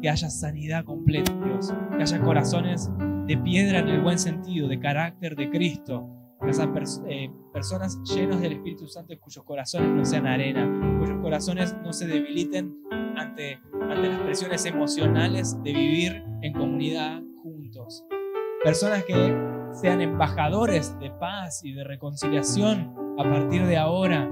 que haya sanidad completa, Dios, que haya corazones de piedra en el buen sentido, de carácter de Cristo, que haya eh, personas llenas del Espíritu Santo cuyos corazones no sean arena, cuyos corazones no se debiliten ante, ante las presiones emocionales de vivir en comunidad juntos. Personas que sean embajadores de paz y de reconciliación a partir de ahora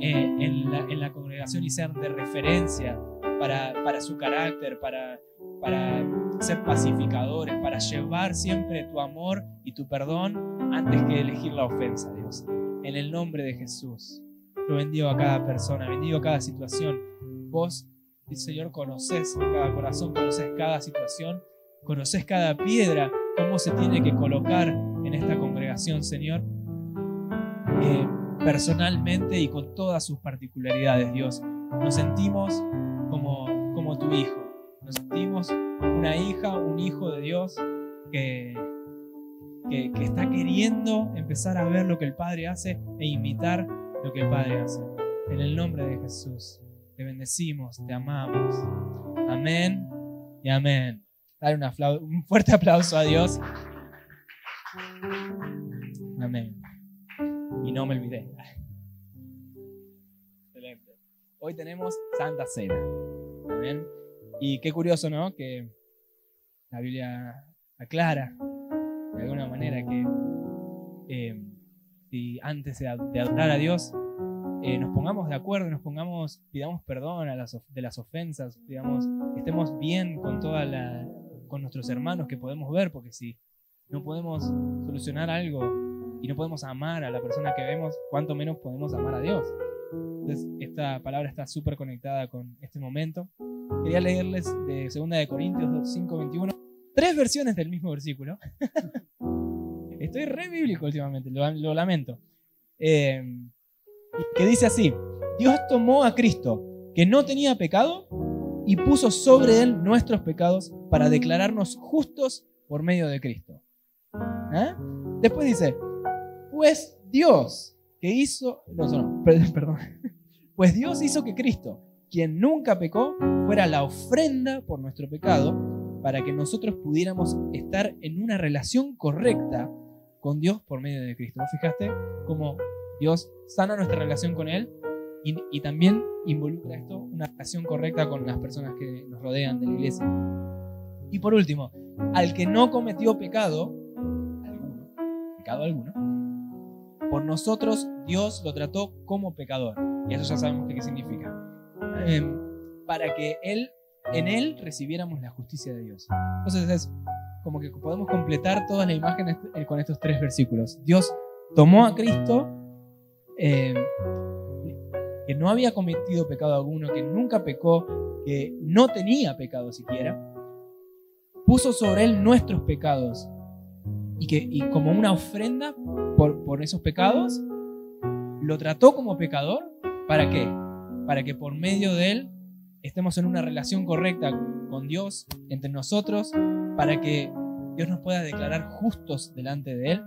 eh, en, la, congregación y sean de referencia para, su carácter, para, para ser pacificadores, para llevar siempre tu amor y tu perdón antes que elegir la ofensa, Dios. En el nombre de Jesús, yo bendigo a cada persona, bendigo a cada situación. Vos, Señor, conoces cada corazón, conoces cada situación, conoces cada piedra, cómo se tiene que colocar en esta congregación, Señor. Eh, personalmente y con todas sus particularidades, Dios. Nos sentimos como, como tu hijo. Nos sentimos una hija, un hijo de Dios que, que, que, está queriendo empezar a ver lo que el Padre hace e imitar lo que el Padre hace. En el nombre de Jesús, te bendecimos, te amamos. Amén y amén. Dale un, fuerte aplauso a Dios. Amén y no me olvidé. Excelente. Hoy tenemos Santa Cena. Y qué curioso, ¿no? Que la Biblia aclara de alguna manera que eh, si antes de adorar a Dios eh, nos pongamos de acuerdo, nos pongamos, pidamos perdón a las, de las ofensas, digamos, estemos bien con toda la, con nuestros hermanos que podemos ver, porque si no podemos solucionar algo y no podemos amar a la persona que vemos, cuánto menos podemos amar a Dios. Entonces, esta palabra está súper conectada con este momento. Quería leerles de 2 de Corintios 5, 21, tres versiones del mismo versículo. Estoy re bíblico últimamente, lo, lamento. Eh, que dice así, Dios tomó a Cristo, que no tenía pecado, y puso sobre él nuestros pecados para declararnos justos por medio de Cristo. ¿Eh? Después dice, pues Dios que hizo, no, perdón, pues Dios hizo que Cristo, quien nunca pecó, fuera la ofrenda por nuestro pecado, para que nosotros pudiéramos estar en una relación correcta con Dios por medio de Cristo. ¿Vos fijaste cómo Dios sana nuestra relación con Él y, también involucra esto una relación correcta con las personas que nos rodean de la iglesia. Y por último, al que no cometió pecado, alguno, pecado alguno, por nosotros Dios lo trató como pecador. Y eso ya sabemos qué significa. Em, para que Él, en Él recibiéramos la justicia de Dios. Entonces es como que podemos completar toda la imagen eh, con estos tres versículos. Dios tomó a Cristo eh, que no había cometido pecado alguno, que nunca pecó, que no tenía pecado siquiera, puso sobre él nuestros pecados y que como una ofrenda por, por esos pecados, lo trató como pecador. ¿Para qué? Para que por medio de él estemos en una relación correcta con Dios, entre nosotros, para que Dios nos pueda declarar justos delante de Él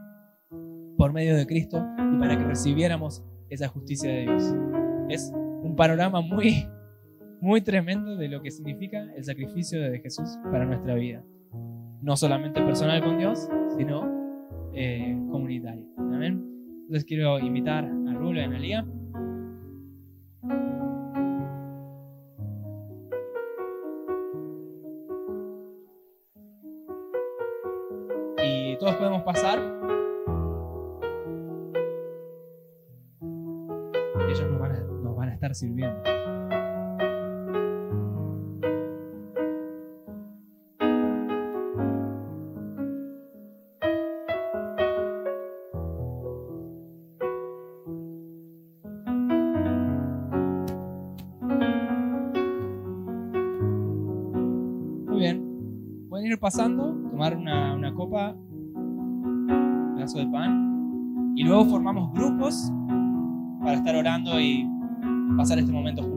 por medio de Cristo y para que recibiéramos esa justicia de Dios. Es un panorama muy, muy tremendo de lo que significa el sacrificio de Jesús para nuestra vida. No solamente personal con Dios, sino eh, comunitario. Amén. Entonces quiero invitar a Rulo y a Analia. Y todos podemos pasar estar sirviendo. Pasando, tomar una, una copa, un pedazo de pan, y luego formamos grupos para estar orando y pasar este momento juntos.